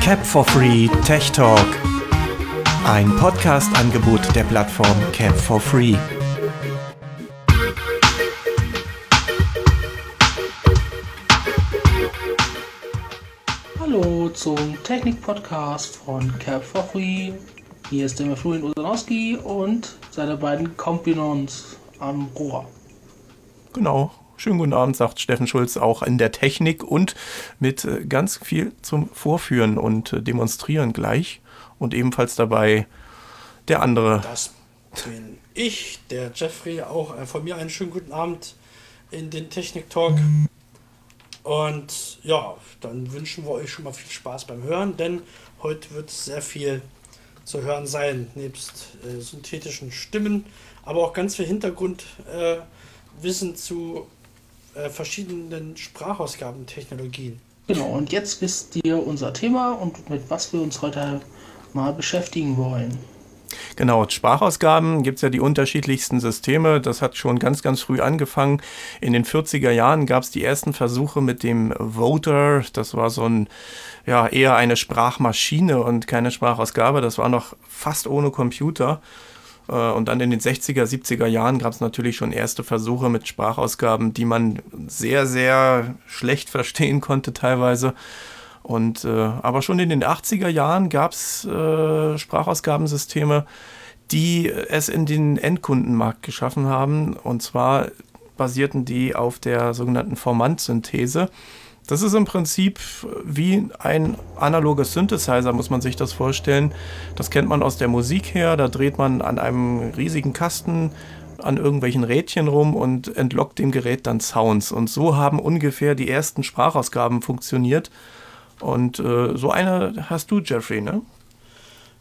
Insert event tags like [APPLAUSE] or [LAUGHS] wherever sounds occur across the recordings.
Cap for Free Tech Talk. Ein Podcast-Angebot der Plattform Cap for Free. Hallo zum Technik-Podcast von Cap for Free. Hier ist der Florian Usanowski und seine beiden Kompanons am Rohr. Genau, Schönen guten Abend, sagt Steffen Schulz, auch in der Technik und mit äh, ganz viel zum Vorführen und äh, Demonstrieren gleich. Und ebenfalls dabei der andere. Das bin ich, der Jeffrey, auch äh, von mir einen schönen guten Abend in den Technik-Talk. Und ja, dann wünschen wir euch schon mal viel Spaß beim Hören, denn heute wird sehr viel zu hören sein, nebst äh, synthetischen Stimmen, aber auch ganz viel Hintergrundwissen äh, zu äh, verschiedenen Sprachausgabentechnologien. Genau, und jetzt wisst ihr unser Thema und mit was wir uns heute mal beschäftigen wollen. Genau, Sprachausgaben gibt es ja die unterschiedlichsten Systeme. Das hat schon ganz, ganz früh angefangen. In den 40er Jahren gab es die ersten Versuche mit dem Voter. Das war so ein, ja, eher eine Sprachmaschine und keine Sprachausgabe. Das war noch fast ohne Computer. Äh, und dann in den 60er, 70er Jahren gab es natürlich schon erste Versuche mit Sprachausgaben, die man sehr, sehr schlecht verstehen konnte teilweise. Und äh, aber schon in den 80er Jahren gab es äh, Sprachausgabensysteme, die es in den Endkundenmarkt geschaffen haben. Und zwar basierten die auf der sogenannten Formantsynthese. Das ist im Prinzip wie ein analoges Synthesizer, muss man sich das vorstellen. Das kennt man aus der Musik her. Da dreht man an einem riesigen Kasten an irgendwelchen Rädchen rum und entlockt dem Gerät dann Sounds. Und so haben ungefähr die ersten Sprachausgaben funktioniert. Und äh, so eine hast du, Jeffrey, ne?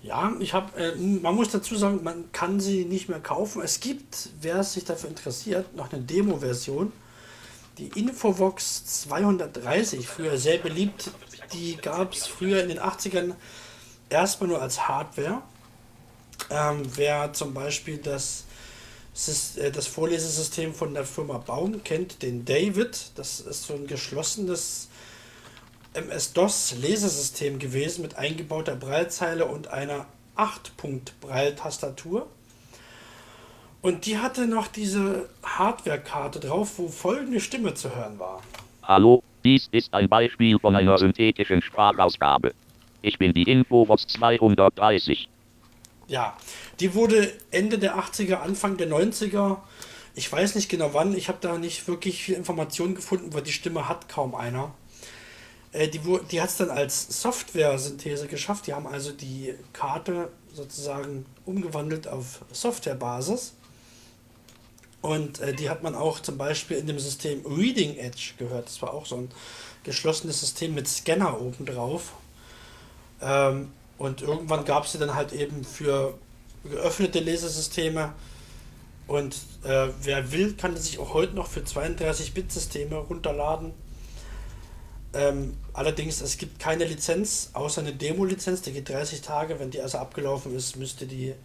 Ja, ich habe, äh, man muss dazu sagen, man kann sie nicht mehr kaufen. Es gibt, wer sich dafür interessiert, noch eine Demo-Version die Infovox 230, früher sehr beliebt, die gab es früher in den 80ern erstmal nur als Hardware. Ähm, wer zum Beispiel das, äh, das Vorlesesystem von der Firma Baum kennt, den David, das ist so ein geschlossenes MS-DOS-Lesesystem gewesen mit eingebauter Breilzeile und einer 8-Punkt-Breiltastatur. Und die hatte noch diese Hardware-Karte drauf, wo folgende Stimme zu hören war. Hallo, dies ist ein Beispiel von einer synthetischen Sprachausgabe. Ich bin die Infobox 230. Ja, die wurde Ende der 80er, Anfang der 90er, ich weiß nicht genau wann, ich habe da nicht wirklich viel Informationen gefunden, weil die Stimme hat kaum einer. Äh, die die hat es dann als Software-Synthese geschafft. Die haben also die Karte sozusagen umgewandelt auf Softwarebasis. Und äh, die hat man auch zum Beispiel in dem System Reading Edge gehört. Das war auch so ein geschlossenes System mit Scanner oben drauf. Ähm, und irgendwann gab es sie dann halt eben für geöffnete Lesesysteme. Und äh, wer will, kann sich auch heute noch für 32-Bit-Systeme runterladen. Ähm, allerdings, es gibt keine Lizenz, außer eine Demo-Lizenz, die geht 30 Tage. Wenn die also abgelaufen ist, müsste die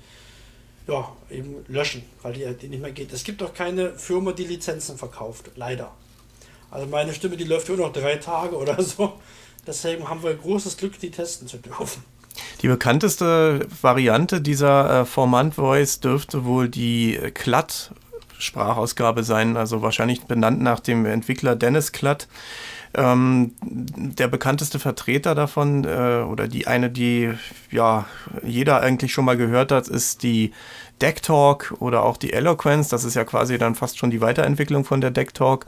ja, eben löschen, weil die, die nicht mehr geht. Es gibt auch keine Firma, die Lizenzen verkauft, leider. Also meine Stimme, die läuft nur noch drei Tage oder [LAUGHS] so. Deswegen haben wir großes Glück, die testen zu dürfen. Die bekannteste Variante dieser äh, Formant Voice dürfte wohl die Klatt Sprachausgabe sein, also wahrscheinlich benannt nach dem Entwickler Dennis Klatt. Ähm, der bekannteste Vertreter davon äh, oder die eine, die ja jeder eigentlich schon mal gehört hat, ist die Deck Talk oder auch die Eloquence. Das ist ja quasi dann fast schon die Weiterentwicklung von der Deck Talk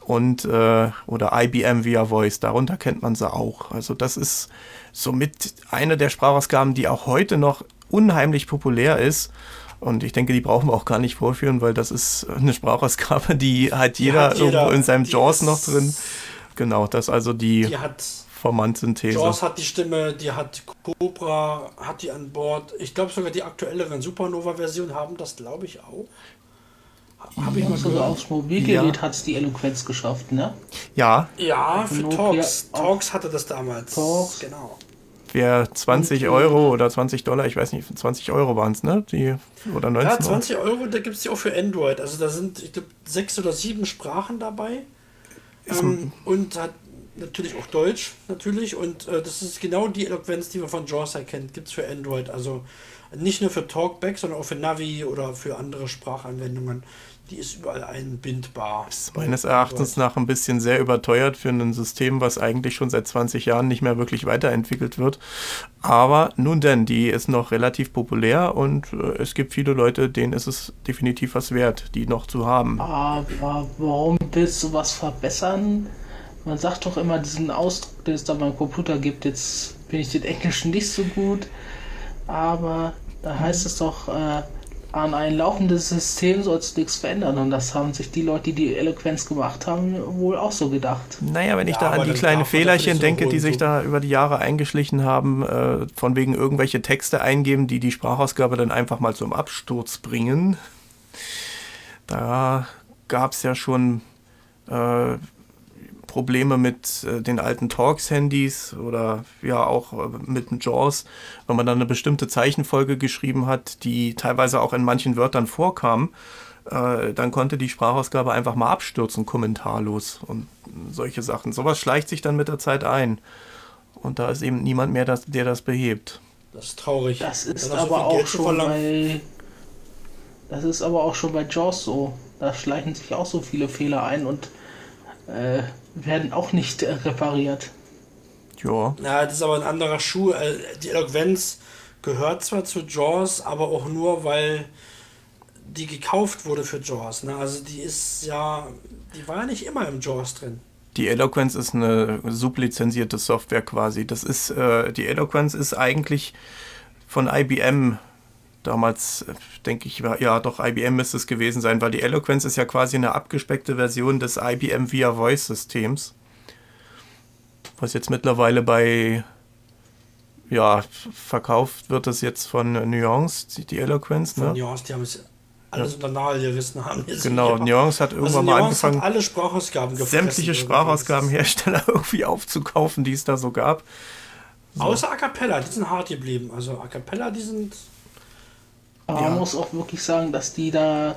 und äh, oder IBM Via Voice. Darunter kennt man sie auch. Also das ist somit eine der Sprachausgaben, die auch heute noch unheimlich populär ist. Und ich denke, die brauchen wir auch gar nicht vorführen, weil das ist eine Sprachausgabe, die hat jeder, hat jeder irgendwo in seinem JAWS noch drin. Genau, das ist also die, die hat Formantsynthese. Jaws hat die Stimme, die hat Cobra, hat die an Bord. Ich glaube sogar die aktuelleren Supernova-Versionen haben das, glaube ich, auch. Habe ich mal sogar aufs Mobilgerät ja. hat es die Eloquenz geschafft, ne? Ja. Ja, für Talks. Talks hatte das damals. Talks. Genau. Wer 20 Euro oder 20 Dollar, ich weiß nicht, 20 Euro waren es, ne? Die, oder 19 Ja, 20 Euro, da gibt es die auch für Android. Also da sind, ich glaube, sechs oder sieben Sprachen dabei. Ähm, und hat, natürlich auch Deutsch, natürlich. Und äh, das ist genau die Eloquenz, die man von JAWS erkennt. Gibt es für Android. Also nicht nur für Talkback, sondern auch für Navi oder für andere Sprachanwendungen. Die ist überall einbindbar. Ist meines Erachtens nach ein bisschen sehr überteuert für ein System, was eigentlich schon seit 20 Jahren nicht mehr wirklich weiterentwickelt wird. Aber nun denn, die ist noch relativ populär und äh, es gibt viele Leute, denen ist es definitiv was wert, die noch zu haben. Aber warum willst du was verbessern? Man sagt doch immer diesen Ausdruck, den es da beim Computer gibt. Jetzt bin ich den Englischen nicht so gut, aber da heißt es doch, äh, an ein laufendes System sollst du nichts verändern. Und das haben sich die Leute, die die Eloquenz gemacht haben, wohl auch so gedacht. Naja, wenn ich Ja, da an die kleinen Fehlerchen so denke, die sich so. da über die Jahre eingeschlichen haben, äh, von wegen irgendwelche Texte eingeben, die die Sprachausgabe dann einfach mal zum Absturz bringen. Da gab es ja schon äh, Probleme mit äh, den alten Talks-Handys oder ja auch äh, mit dem JAWS, wenn man dann eine bestimmte Zeichenfolge geschrieben hat, die teilweise auch in manchen Wörtern vorkam, äh, dann konnte die Sprachausgabe einfach mal abstürzen, kommentarlos und solche Sachen. Sowas schleicht sich dann mit der Zeit ein. Und da ist eben niemand mehr, das, der das behebt. Das ist traurig. Das ist aber auch schon bei. Das ist aber auch schon bei JAWS so. Da schleichen sich auch so viele Fehler ein und äh, werden auch nicht äh, repariert. Ja, Ja, das ist aber ein anderer Schuh. Äh, Die Eloquenz gehört zwar zu JAWS, aber auch nur, weil die gekauft wurde für JAWS. Ne? Also die ist ja, die war ja nicht immer im JAWS drin. die Eloquence ist eine sublizenzierte Software quasi. Das ist, äh, die Eloquence ist eigentlich von IBM damals, äh, denke ich, war, ja doch, IBM müsste es gewesen sein, weil die Eloquence ist ja quasi eine abgespeckte Version des IBM Via Voice Systems. Was jetzt mittlerweile bei, ja, verkauft wird das jetzt von Nuance, die, die Eloquence, Von ne? JAWS, die haben es alles unter gerissen. Haben die Genau. Nuance hat irgendwann also mal Nuance angefangen, alle Sprachausgaben sämtliche. Sprachausgabenhersteller [LAUGHS] irgendwie aufzukaufen, die es da so gab. Außer A Cappella, die sind hart geblieben. Also A Cappella, die sind. Aber Ja. man muss auch wirklich sagen, dass die da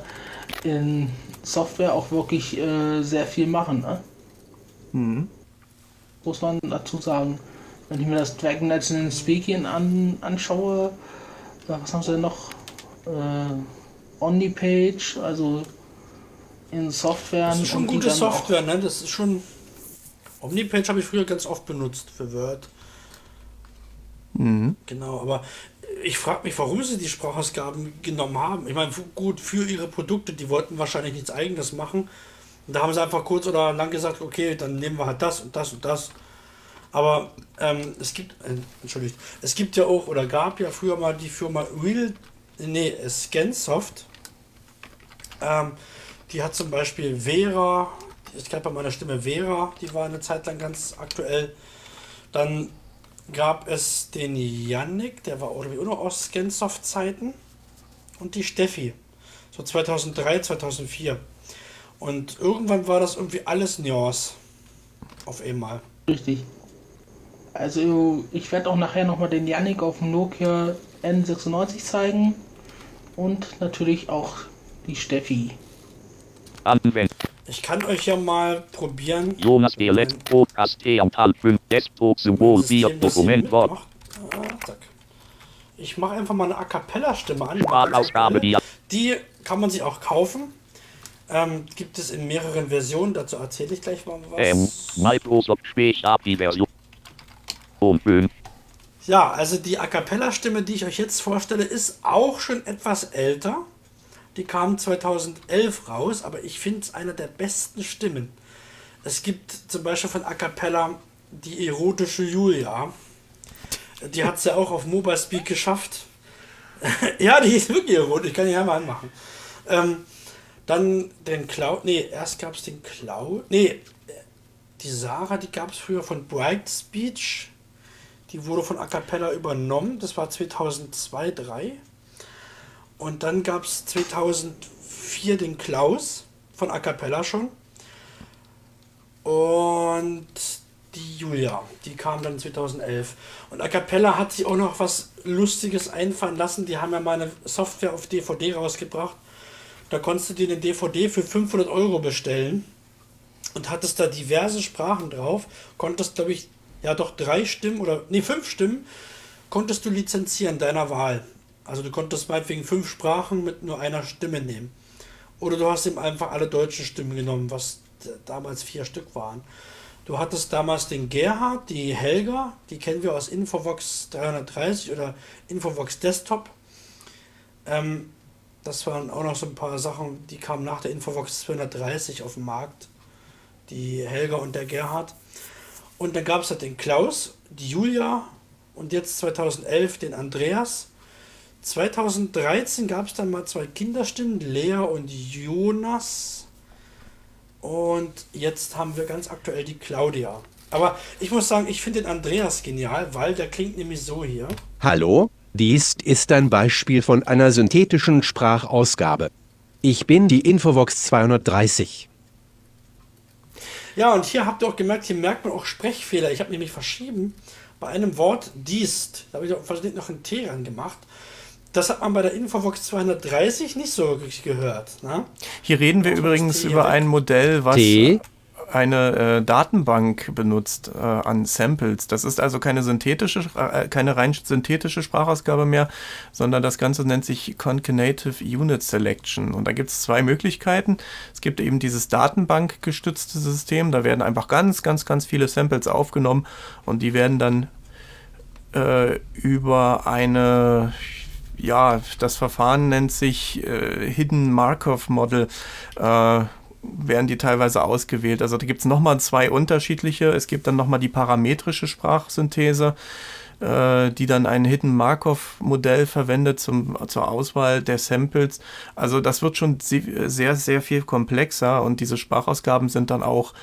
in Software auch wirklich äh, sehr viel machen. Ne? Mhm. Muss man dazu sagen. Wenn ich mir das Dragon Legend Speaking an, anschaue, äh, was haben sie denn noch? Äh, Omnipage, also in Software. Das ist schon gute Software, ne? Das ist schon. Omnipage habe ich früher ganz oft benutzt für Word. Mhm. Genau, aber ich frage mich, warum sie die Sprachausgaben genommen haben. Ich meine, gut, für ihre Produkte, die wollten wahrscheinlich nichts eigenes machen. Und da haben sie einfach kurz oder lang gesagt, okay, dann nehmen wir halt das und das und das. Aber ähm, es gibt, äh, entschuldigt, es gibt ja auch oder gab ja früher mal die Firma Real, nee, Scansoft. Ähm, die hat zum Beispiel Vera, ich glaube bei meiner Stimme Vera, die war eine Zeit lang ganz aktuell. Dann gab es den Yannick, der war auch noch aus Scansoft-Zeiten. Und die Steffi, so 2003, 2004. Und irgendwann war das irgendwie alles Nuance. Auf einmal. Richtig. Also ich werde auch nachher nochmal den Yannick auf dem Nokia N96 zeigen. Und natürlich auch die Steffi. Anwendung. Ich kann euch ja mal probieren. Jonas Dialekt Podcast T am Tal 5 Desktop Symbol 4 System, das ihr Dokument Wort. Ah, zack. Ich mache einfach mal eine A Cappella-Stimme an. Sprachausgabe die Die kann man sich auch kaufen. Ähm, gibt es in mehreren Versionen. Dazu erzähle ich gleich mal was. ähm, Microsoft Spätstab die Version. Um 5. Ja, also die A Cappella-Stimme, die ich euch jetzt vorstelle, ist auch schon etwas älter. Die kam 2011 raus, aber ich finde es eine der besten Stimmen. Es gibt zum Beispiel von A Cappella die erotische Julia. Die hat es ja auch auf Mobile Speak geschafft. [LAUGHS] ja, die ist wirklich erotisch, ich kann die einmal anmachen. Ähm, dann den Cloud, nee, erst gab es den Cloud, nee, die Sarah, die gab es früher von Bright Speech. Die wurde von A Cappella übernommen. Das war 2002, 2003. Und dann gab es 2004 den Klaus von A Cappella schon. Und die Julia, die kam dann 2011. Und A Cappella hat sich auch noch was Lustiges einfallen lassen. Die haben ja mal eine Software auf DVD rausgebracht. Da konntest du dir eine DVD für 500 Euro bestellen. und hattest da diverse Sprachen drauf, konntest, glaube ich, ja doch drei Stimmen oder, nee, fünf Stimmen konntest du lizenzieren deiner Wahl. Also du konntest meinetwegen fünf Sprachen mit nur einer Stimme nehmen. Oder du hast ihm einfach alle deutschen Stimmen genommen, was damals vier Stück waren. Du hattest damals den Gerhard, die Helga, die kennen wir aus Infovox 330 oder Infovox Desktop. Ähm, das waren auch noch so ein paar Sachen, die kamen nach der Infovox 230 auf den Markt. Die Helga und der Gerhard. Und dann gab es halt den Klaus, die Julia und jetzt 2011 den Andreas. 2013 gab es dann mal zwei Kinderstimmen, Lea und Jonas. Und jetzt haben wir ganz aktuell die Claudia. Aber ich muss sagen, ich finde den Andreas genial, weil der klingt nämlich so hier. Hallo, dies ist ein Beispiel von einer synthetischen Sprachausgabe. Ich bin die Infovox 230. Ja, und hier habt ihr auch gemerkt, hier merkt man auch Sprechfehler. Ich habe nämlich verschrieben bei einem Wort diest. Da habe ich auch noch ein T ran gemacht. Das hat man bei der Infovox 230 nicht so wirklich gehört. Ne? Hier reden wir übrigens über ein Modell, was T. eine äh, Datenbank benutzt äh, an Samples. Das ist also keine synthetische, äh, keine rein synthetische Sprachausgabe mehr, sondern das Ganze nennt sich Concatenative Unit Selection. Und da gibt es zwei Möglichkeiten. Es gibt eben dieses Datenbankgestützte System, da werden einfach ganz, ganz, ganz viele Samples aufgenommen und die werden dann äh, über eine ja, das Verfahren nennt sich äh, Hidden Markov Model. Äh, werden die teilweise ausgewählt. Also da gibt es nochmal zwei unterschiedliche. Es gibt dann nochmal die parametrische Sprachsynthese, äh, die dann ein Hidden Markov Modell verwendet zum, zur Auswahl der Samples. Also das wird schon sehr, sehr viel komplexer und diese Sprachausgaben sind dann auch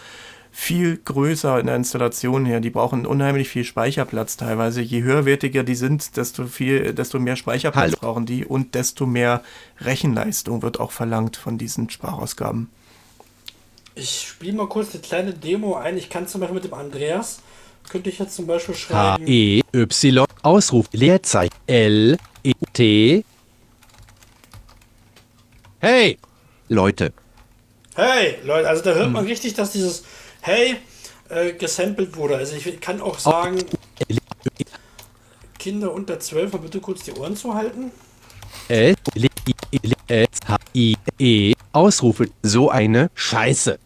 viel größer in der Installation her. Die brauchen unheimlich viel Speicherplatz teilweise. Je höherwertiger die sind, desto viel, desto mehr Speicherplatz Hallo. brauchen die und desto mehr Rechenleistung wird auch verlangt von diesen Sprachausgaben. Ich spiele mal kurz eine kleine Demo ein. Ich kann zum Beispiel mit dem Andreas, könnte ich jetzt zum Beispiel schreiben. H-E-Y, Ausruf, Leerzeichen, L, E, T. Hey, Leute, Hey, Leute, also da hört man richtig, dass dieses Hey äh, gesampelt wurde. Also ich kann auch sagen, Kinder unter 12, mal bitte kurz die Ohren zu halten. L, L, L, H, I, E, Ausrufe, so eine Scheiße.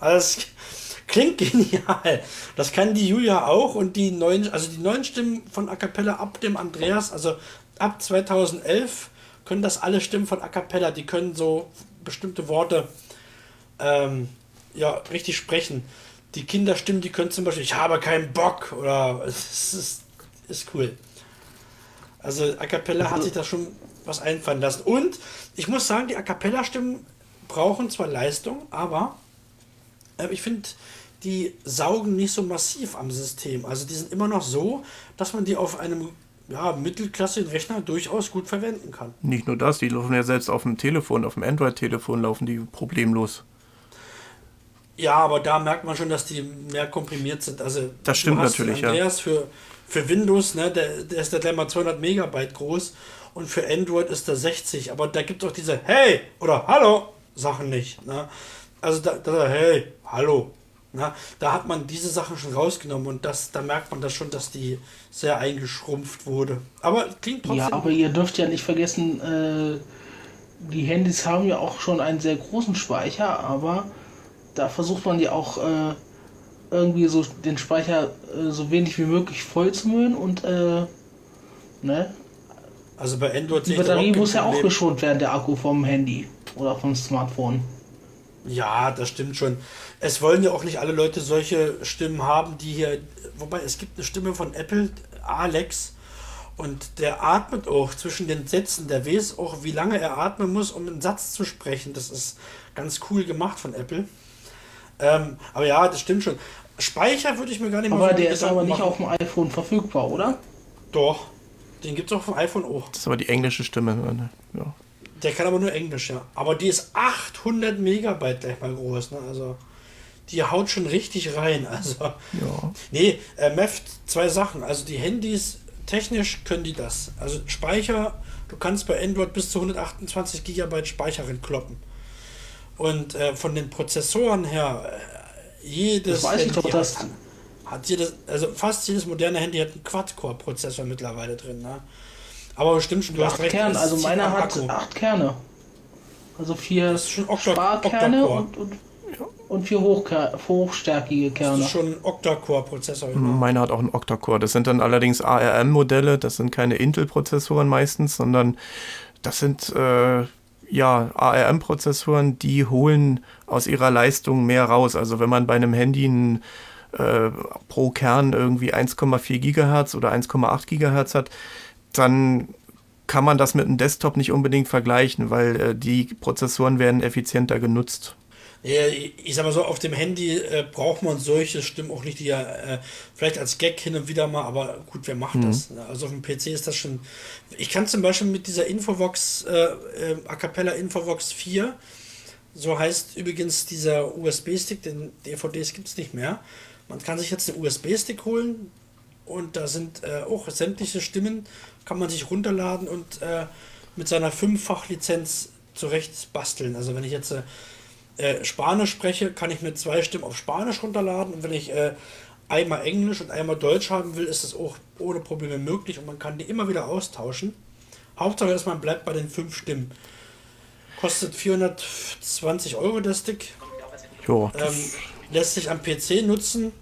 Also es klingt genial. Das kann die Julia auch und die neuen, also die neuen Stimmen von A Cappella ab dem Andreas, also ab 2011 können das alle Stimmen von A Cappella, die können so bestimmte Worte ähm, ja, richtig sprechen. Die Kinderstimmen, die können zum Beispiel, ich habe keinen Bock oder es ist, ist cool. Also A Cappella hat sich da schon was einfallen lassen. Und ich muss sagen, die A Cappella-Stimmen brauchen zwar Leistung, aber äh, ich finde, die saugen nicht so massiv am System. Also die sind immer noch so, dass man die auf einem ja, mittelklassigen Rechner durchaus gut verwenden kann. Nicht nur das, die laufen ja selbst auf dem Telefon, auf dem Android-Telefon laufen die problemlos. Ja, aber da merkt man schon, dass die mehr komprimiert sind. Also Das stimmt du hast natürlich, ja. Andreas für, für Windows, ne, der, der ist da gleich mal 200 Megabyte groß und für Android ist der 60. Aber da gibt es auch diese Hey oder Hallo Sachen nicht. Ne? Also da, da Hey, Hallo. Ne? Da hat man diese Sachen schon rausgenommen und das, da merkt man das schon, dass die sehr eingeschrumpft wurde. Aber klingt trotzdem. Ja, aber ihr dürft ja nicht vergessen, äh, die Handys haben ja auch schon einen sehr großen Speicher, aber da versucht man ja auch äh, irgendwie so den Speicher äh, so wenig wie möglich voll zu müllen und äh, ne? also bei Android Die Batterie muss ja auch geschont werden, der Akku vom Handy oder vom Smartphone. Ja, das stimmt schon. Es wollen ja auch nicht alle Leute solche Stimmen haben, die hier. Wobei es gibt eine Stimme von Apple, Alex, und der atmet auch zwischen den Sätzen. Der weiß auch, wie lange er atmen muss, um einen Satz zu sprechen. Das ist ganz cool gemacht von Apple. Ähm, aber ja, das stimmt schon. Speicher würde ich mir gar nicht mehr Aber so der ist aber nicht machen. auf dem iPhone verfügbar, oder? Doch. Den gibt es auch vom iPhone auch. Das ist aber die englische Stimme. ne? Ja. Der kann aber nur Englisch, ja. Aber die ist 800 Megabyte gleich mal groß, ne? Also, die haut schon richtig rein. [LAUGHS] Also, Ja. nee, äh, Meft, zwei Sachen. Also, die Handys, technisch können die das. Also, Speicher, du kannst bei Android bis zu 128 Gigabyte Speicher kloppen. Und äh, von den Prozessoren her, jedes Das weiß ich doch, Handy dass- hat, hat jedes, also fast jedes moderne Handy hat einen Quad-Core-Prozessor mittlerweile drin. Ne? Aber stimmt schon, du hast acht recht. Kerne, es also meiner hat Akku. acht Kerne. Also vier Das ist schon Octa- Sparkerne Octa-Core. und, und, und vier Hochker hochstärkige Das Kerne. ist schon ein Octa-Core-Prozessor. Meine hat auch einen Octa-Core. Das sind dann allerdings ARM-Modelle, das sind keine Intel-Prozessoren meistens, sondern das sind äh, ja ARM-Prozessoren, die holen aus ihrer Leistung mehr raus. Also wenn man bei einem Handy ein, äh, pro Kern irgendwie 1,4 Gigahertz oder 1,8 Gigahertz hat, dann kann man das mit einem Desktop nicht unbedingt vergleichen, weil äh, die Prozessoren werden effizienter genutzt. Ja, ich sag mal so, auf dem Handy äh, braucht man solche Stimmen auch nicht, die ja äh, vielleicht als Gag hin und wieder mal, aber gut, wer macht das? ne? Also auf dem PC ist das schon. Ich kann zum Beispiel mit dieser Infovox, äh, äh, A Cappella Infovox 4, so heißt übrigens dieser USB-Stick, den DVDs gibt es nicht mehr. Man kann sich jetzt einen USB-Stick holen und da sind äh, auch sämtliche Stimmen, kann man sich runterladen und äh, mit seiner Fünffach-Lizenz zurecht basteln. Also wenn ich jetzt äh, Spanisch spreche, kann ich mit zwei Stimmen auf Spanisch runterladen und wenn ich äh, einmal Englisch und einmal Deutsch haben will, ist das auch ohne Probleme möglich und man kann die immer wieder austauschen. Hauptsache ist, man bleibt bei den fünf Stimmen. Kostet 420 Euro der Stick, Jo, ähm, lässt sich am PC nutzen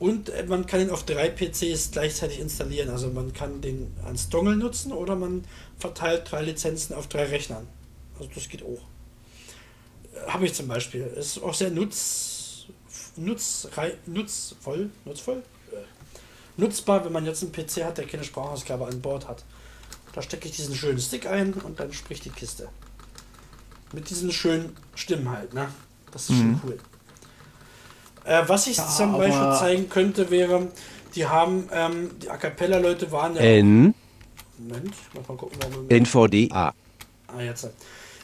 und äh, man kann ihn auf drei PCs gleichzeitig installieren. Also man kann den als Dongle nutzen oder man verteilt drei Lizenzen auf drei Rechnern. Also das geht auch. Habe ich zum Beispiel. Ist auch sehr nutz, nutzrei, nutzvoll, nutzvoll, nutzbar, wenn man jetzt einen PC hat, der keine Sprachausgabe an Bord hat. Da stecke ich diesen schönen Stick ein und dann spricht die Kiste. Mit diesen schönen Stimmen halt, ne? Das ist schon cool. Äh, was ich Ja, zum Beispiel zeigen könnte, wäre, die haben, ähm, die A Cappella-Leute waren ja. N, Moment, mal gucken, warum wir NVDA. Ah, jetzt.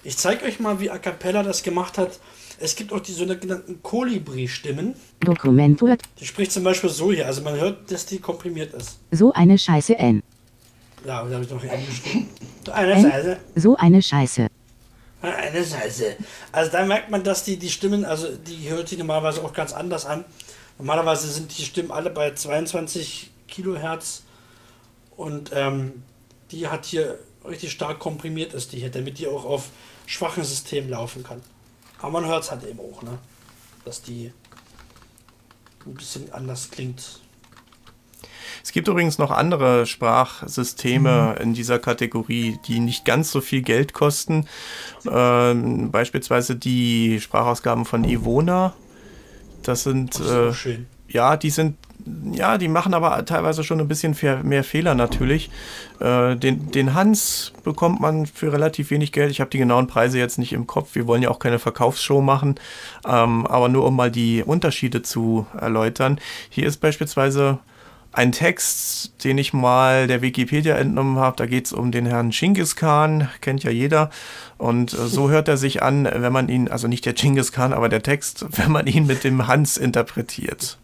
Ich zeige euch mal, wie A Cappella das gemacht hat. Es gibt auch die sogenannten Kolibri-Stimmen. Dokumentur, Die spricht zum Beispiel so hier. Also man hört, dass die komprimiert ist. so eine Scheiße N. Ja, da habe ich noch hier angeschrieben. So Eine Scheiße. So eine Scheiße. Eine Scheiße. Also da merkt man, dass die, die Stimmen, also die hört sich normalerweise auch ganz anders an. Normalerweise sind die Stimmen alle bei 22 Kilohertz. Und ähm, die hat hier richtig stark komprimiert ist die hier, damit die auch auf schwachen Systemen laufen kann. Aber man hört es halt eben auch, ne? Dass die ein bisschen anders klingt. Es gibt übrigens noch andere Sprachsysteme in dieser Kategorie, die nicht ganz so viel Geld kosten. Ähm, beispielsweise die Sprachausgaben von Ivona. Das sind Das ist äh, ja, die sind ja, die machen aber teilweise schon ein bisschen mehr Fehler natürlich. Äh, den, den Hans bekommt man für relativ wenig Geld. Ich habe die genauen Preise jetzt nicht im Kopf. Wir wollen ja auch keine Verkaufsshow machen. Ähm, aber nur um mal die Unterschiede zu erläutern. Hier ist beispielsweise ein Text, den ich mal der Wikipedia entnommen habe. Da geht es um den Herrn Genghis Khan, kennt ja jeder. Und äh, so hört er sich an, wenn man ihn, also nicht der Genghis Khan, aber der Text, [LAUGHS] wenn man ihn mit dem Hans interpretiert.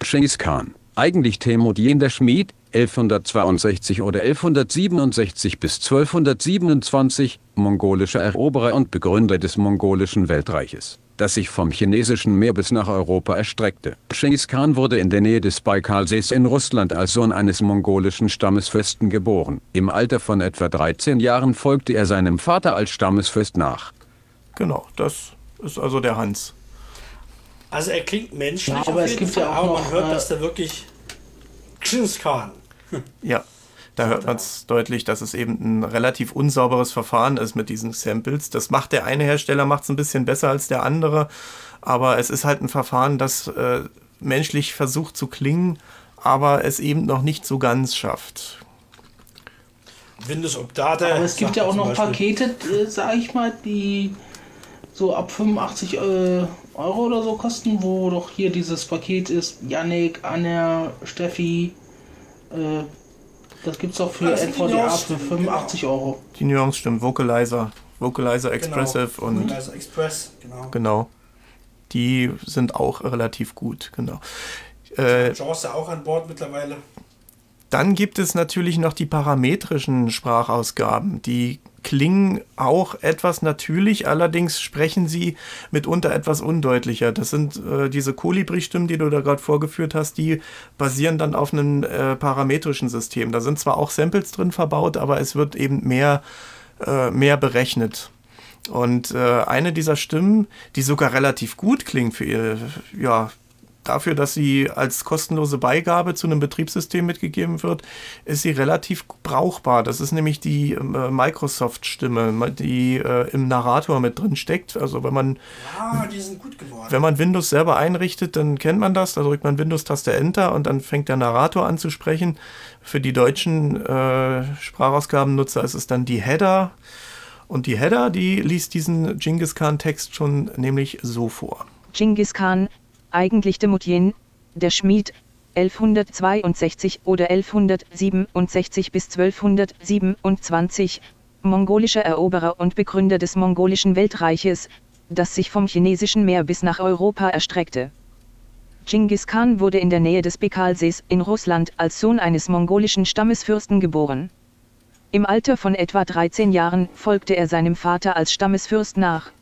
Genghis Khan. Eigentlich Temudin der Schmied, 1162 oder 1167 bis 1227, mongolischer Eroberer und Begründer des mongolischen Weltreiches, das sich vom chinesischen Meer bis nach Europa erstreckte. Genghis Khan wurde in der Nähe des Baikalsees in Russland als Sohn eines mongolischen Stammesfürsten geboren. Im Alter von etwa 13 Jahren folgte er seinem Vater als Stammesfürst nach. Genau, das ist also der Hans. Also er klingt menschlich, Ja, aber auf es jeden gibt Fall, ja auch aber noch, man hört, äh, dass der wirklich Khan. [LAUGHS] Ja, da hört man es deutlich, dass es eben ein relativ unsauberes Verfahren ist mit diesen Samples. Das macht der eine Hersteller macht es ein bisschen besser als der andere, aber es ist halt ein Verfahren, das äh, menschlich versucht zu klingen, aber es eben noch nicht so ganz schafft. Windows Update. Aber es gibt ja auch noch Beispiel. Pakete, äh, sag ich mal, die so ab 85 äh, Euro oder so kosten, wo doch hier dieses Paket ist, Yannick, Anja, Steffi, äh, das gibt's auch für NVDA für 85 Euro. Die Nuance stimmt, Vocalizer, Vocalizer Expressive genau. und Vocalizer Express, genau. genau. Die sind auch relativ gut, genau. Äh, ja auch an Bord mittlerweile. Dann gibt es natürlich noch die parametrischen Sprachausgaben. Die klingen auch etwas natürlich, allerdings sprechen sie mitunter etwas undeutlicher. Das sind äh, diese Kolibri-Stimmen, die du da gerade vorgeführt hast, die basieren dann auf einem äh, parametrischen System. Da sind zwar auch Samples drin verbaut, aber es wird eben mehr, äh, mehr berechnet. Und äh, eine dieser Stimmen, die sogar relativ gut klingt für ihr, ja, dafür, dass sie als kostenlose Beigabe zu einem Betriebssystem mitgegeben wird, ist sie relativ brauchbar. Das ist nämlich die äh, Microsoft-Stimme, die äh, im Narrator mit drin steckt. Also wenn man Ah, die sind gut geworden. wenn man Windows selber einrichtet, dann kennt man das. Da drückt man Windows-Taste Enter und dann fängt der Narrator an zu sprechen. Für die deutschen äh, Sprachausgabennutzer ist es dann die Header. Und die Header, die liest diesen Genghis Khan-Text schon nämlich so vor. Genghis Khan, eigentlich Temujin, der Schmied, 1162 oder 1167 bis 1227, mongolischer Eroberer und Begründer des mongolischen Weltreiches, das sich vom chinesischen Meer bis nach Europa erstreckte. Genghis Khan wurde in der Nähe des Bekalsees in Russland als Sohn eines mongolischen Stammesfürsten geboren. Im Alter von etwa 13 Jahren folgte er seinem Vater als Stammesfürst nach.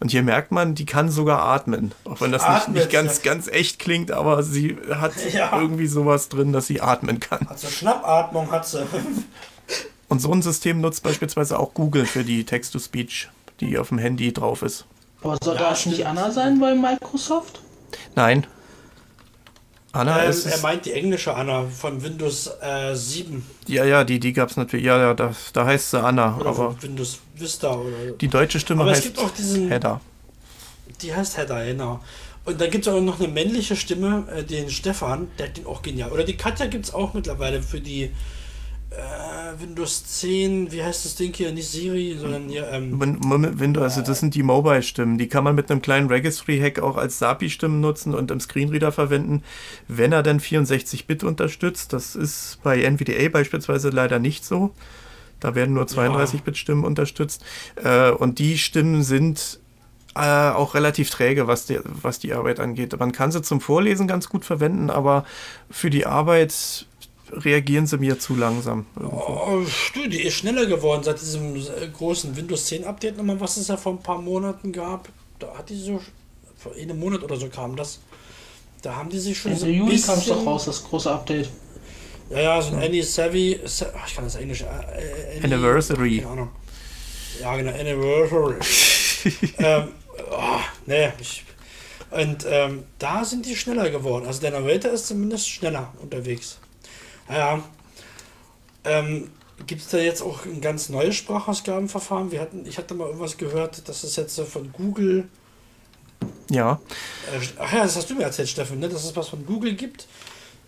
Und hier merkt man, die kann sogar atmen. Auch wenn das nicht, Atmet, nicht ganz, ganz echt klingt, aber sie hat [LAUGHS] Ja. irgendwie sowas drin, dass sie atmen kann. Hat sie Schnappatmung, hat sie. [LAUGHS] Und so ein System nutzt beispielsweise auch Google für die Text-to-Speech, die auf dem Handy drauf ist. Aber soll Ja, das nicht. Anna sein bei Microsoft? Nein. Anna Ähm, ist er meint die englische Anna von Windows äh, 7 Ja, ja, die, die gab es natürlich. Ja, ja, da, da heißt sie Anna. oder aber von Windows Vista oder die deutsche Stimme Aber es heißt gibt auch diesen- Header. die heißt Heather, genau. Und dann gibt es auch noch eine männliche Stimme, äh, den Stefan, der klingt auch genial. Oder die Katja gibt es auch mittlerweile für die äh, Windows 10, wie heißt das Ding hier? Nicht Siri, sondern hier, ähm, Win- Win- Windows, also das sind die Mobile-Stimmen. Die kann man mit einem kleinen Registry-Hack auch als SAPI-Stimmen nutzen und im Screenreader verwenden, wenn er dann 64-Bit unterstützt. Das ist bei NVDA beispielsweise leider nicht so. Da werden nur 32-Bit-Stimmen unterstützt. Äh, und die Stimmen sind äh, auch relativ träge, was die, was die Arbeit angeht. Man kann sie zum Vorlesen ganz gut verwenden, aber für die Arbeit reagieren sie mir zu langsam. oh, die ist schneller geworden seit diesem äh, großen Windows 10 Update nochmal, was es ja vor ein paar Monaten gab. Da hat die so, vor einem Monat oder so kam das. Da haben die sich schon Ende so ein Juli kam es doch raus, das große Update. Ja, ja, so ein Annie Savvy. Ich kann das Englisch. Äh, Annie- Anniversary. Keine Ahnung. Ja, genau, Anniversary. [LAUGHS] ähm, oh, nee, ich, und ähm, da sind die schneller geworden. Also der Narrator ist zumindest schneller unterwegs. Naja. Ähm, Gibt es da jetzt auch ein ganz neues Sprachausgabenverfahren? Wir hatten, ich hatte mal irgendwas gehört, dass es jetzt von Google. Ja. Äh, ach ja, das hast du mir erzählt, Steffen, ne? dass es was von Google gibt,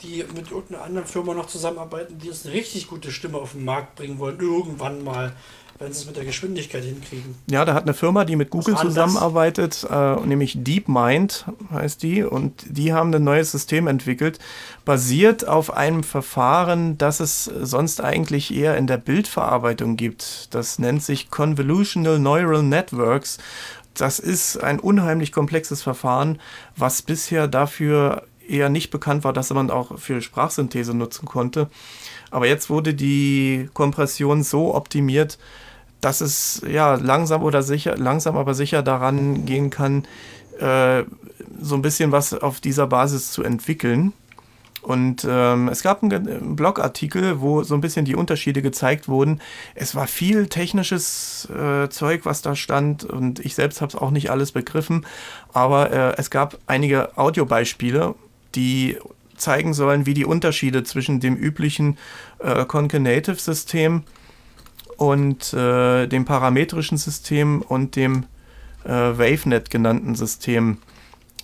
die mit irgendeiner anderen Firma noch zusammenarbeiten, die uns eine richtig gute Stimme auf den Markt bringen wollen. Irgendwann mal, wenn sie es mit der Geschwindigkeit hinkriegen. Ja, da hat eine Firma, die mit Google zusammenarbeitet, äh, nämlich DeepMind heißt die, und die haben ein neues System entwickelt, basiert auf einem Verfahren, das es sonst eigentlich eher in der Bildverarbeitung gibt. Das nennt sich Convolutional Neural Networks. Das ist ein unheimlich komplexes Verfahren, was bisher dafür eher nicht bekannt war, dass man auch für Sprachsynthese nutzen konnte. Aber jetzt wurde die Kompression so optimiert, dass es ja langsam oder sicher, langsam aber sicher daran gehen kann, äh, so ein bisschen was auf dieser Basis zu entwickeln. Und ähm, es gab einen, Blogartikel, wo so ein bisschen die Unterschiede gezeigt wurden. Es war viel technisches äh, Zeug, was da stand, und ich selbst habe es auch nicht alles begriffen. Aber äh, es gab einige Audiobeispiele, die zeigen sollen, wie die Unterschiede zwischen dem üblichen äh, Concatenative-System und äh, dem parametrischen System und dem äh, WaveNet genannten System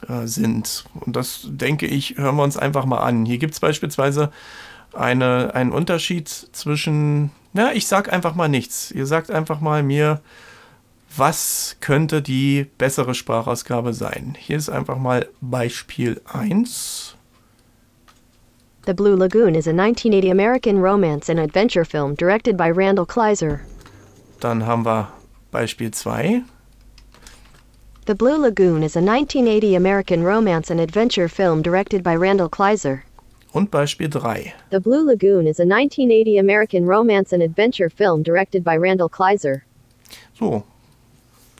äh, sind. Und das denke ich, hören wir uns einfach mal an. Hier gibt es beispielsweise eine, einen Unterschied zwischen, na, ich sag einfach mal nichts. Ihr sagt einfach mal mir, was könnte die bessere Sprachausgabe sein? Hier ist einfach mal Beispiel 1. The Blue Lagoon is a 1980 American romance and adventure film directed by Randall Kleiser. Dann haben wir Beispiel 2. The Blue Lagoon is a 1980 American romance and adventure film directed by Randall Kleiser. Und Beispiel 3. The Blue Lagoon is a 1980 American romance and adventure film directed by Randall Kleiser. So,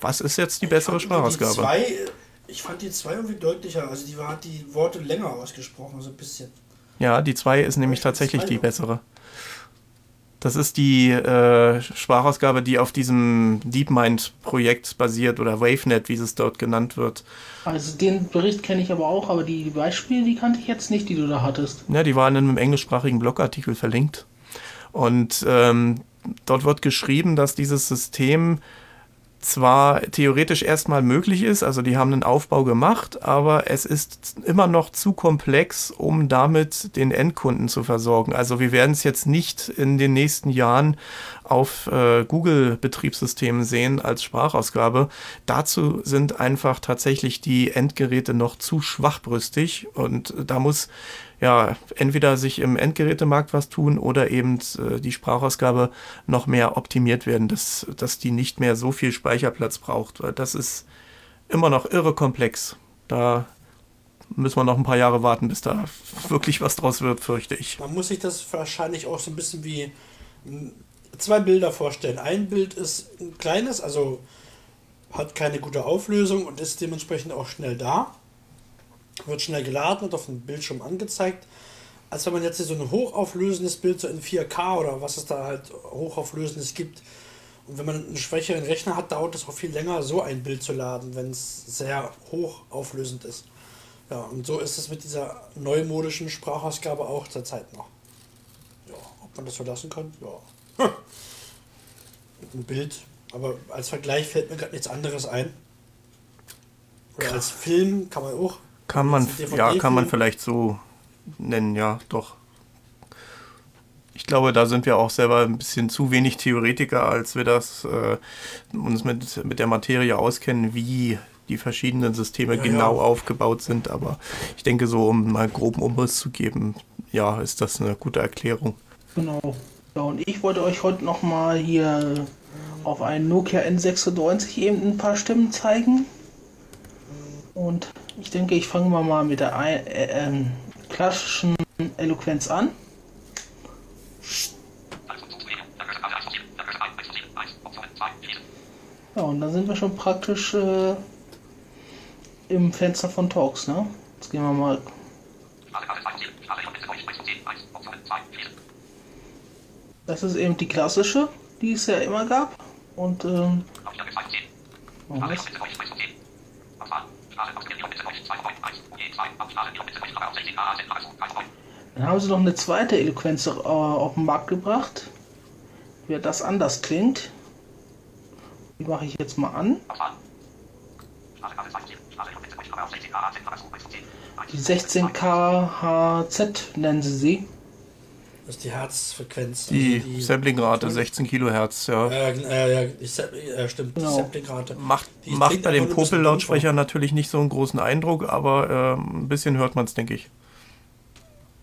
was ist jetzt die bessere Ich fand irgendwie die Sprachausgabe? zwei, ich fand die zwei irgendwie deutlicher. Also die war, hat die Worte länger ausgesprochen, so ein bisschen. Ja, die 2 ist nämlich tatsächlich zwei die bessere. Das ist die äh, Sprachausgabe, die auf diesem DeepMind-Projekt basiert oder WaveNet, wie es dort genannt wird. Also den Bericht kenne ich aber auch, aber die Beispiele, die kannte ich jetzt nicht, die du da hattest. Ja, die waren in einem englischsprachigen Blogartikel verlinkt. Und ähm, dort wird geschrieben, dass dieses System zwar theoretisch erstmal möglich ist, also die haben einen Aufbau gemacht, aber es ist immer noch zu komplex, um damit den Endkunden zu versorgen. Also wir werden es jetzt nicht in den nächsten Jahren auf äh, Google-Betriebssystemen sehen als Sprachausgabe. Dazu sind einfach tatsächlich die Endgeräte noch zu schwachbrüstig und da muss ja, entweder sich im Endgerätemarkt was tun oder eben äh, die Sprachausgabe noch mehr optimiert werden, dass, dass die nicht mehr so viel Speicherplatz braucht, weil das ist immer noch irre komplex. Da müssen wir noch ein paar Jahre warten, bis da wirklich was draus wird, fürchte ich. Man muss sich das wahrscheinlich auch so ein bisschen wie m, zwei Bilder vorstellen. Ein Bild ist ein kleines, also hat keine gute Auflösung und ist dementsprechend auch schnell da. Wird schnell geladen und auf dem Bildschirm angezeigt. Als wenn man jetzt hier so ein hochauflösendes Bild so in 4K oder was es da halt hochauflösendes gibt. Und wenn man einen schwächeren Rechner hat, dauert es auch viel länger, so ein Bild zu laden, wenn es sehr hochauflösend ist. Ja, und so ist es mit dieser neumodischen Sprachausgabe auch zurzeit noch. Ja, ob man das so lassen kann? Ja. [LAUGHS] Ein Bild, aber als Vergleich fällt mir gerade nichts anderes ein. Oder als Film kann man auch. Kann man, ja, kann man vielleicht so nennen, ja, doch. Ich glaube, da sind wir auch selber ein bisschen zu wenig Theoretiker, als wir das äh, uns mit, mit der Materie auskennen, wie die verschiedenen Systeme Ja, genau ja. aufgebaut sind. Aber ich denke, so um mal groben Umriss zu geben, ja, ist das eine gute Erklärung. Genau. Ja, und ich wollte euch heute nochmal hier auf einen Nokia N96 eben ein paar Stimmen zeigen. Und ich denke, ich fange mal mal mit der ein, äh, ähm, klassischen Eloquenz an. Ja, und dann sind wir schon praktisch äh, im Fenster von Talks, ne? Jetzt gehen wir mal. Das ist eben die klassische, die es ja immer gab. Und ähm, oh? Dann haben sie noch eine zweite Eloquenz äh, auf den Markt gebracht. Wie das anders klingt. Die mache ich jetzt mal an. Die 16K HZ nennen sie sie. Das ist die Herzfrequenz. Die, also Samplingrate 16 Kilohertz, ja. Äh, äh, ja, die äh, stimmt, Genau. die Samplingrate. Macht, Die macht bei den bisschen Popel-Lautsprechern natürlich nicht so einen großen Eindruck, aber ähm, ein bisschen hört man es, denke ich.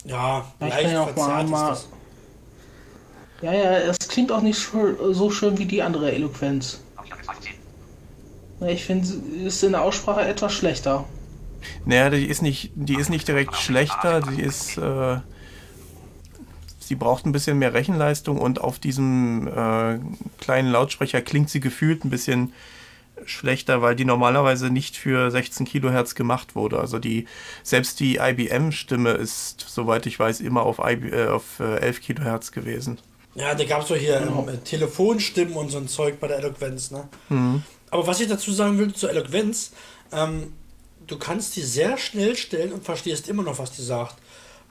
Ja, Ja, ich leicht kann ja auch mal. Ja, ja, es klingt auch nicht so schön wie die andere Eloquenz. Ich finde, sie ist in der Aussprache etwas schlechter. Naja, die ist nicht, die ist nicht direkt schlechter, die ist, äh, sie braucht ein bisschen mehr Rechenleistung und auf diesem äh, kleinen Lautsprecher klingt sie gefühlt ein bisschen schlechter, weil die normalerweise nicht für 16 Kilohertz gemacht wurde. Also die, selbst die IBM-Stimme ist, soweit ich weiß, immer auf, IB, äh, auf äh, 11 Kilohertz gewesen. Ja, da gab es so hier Genau. ähm, Telefonstimmen und so ein Zeug bei der Eloquenz, ne? Aber was ich dazu sagen will zur Eloquenz, ähm, du kannst die sehr schnell stellen und verstehst immer noch, was die sagt.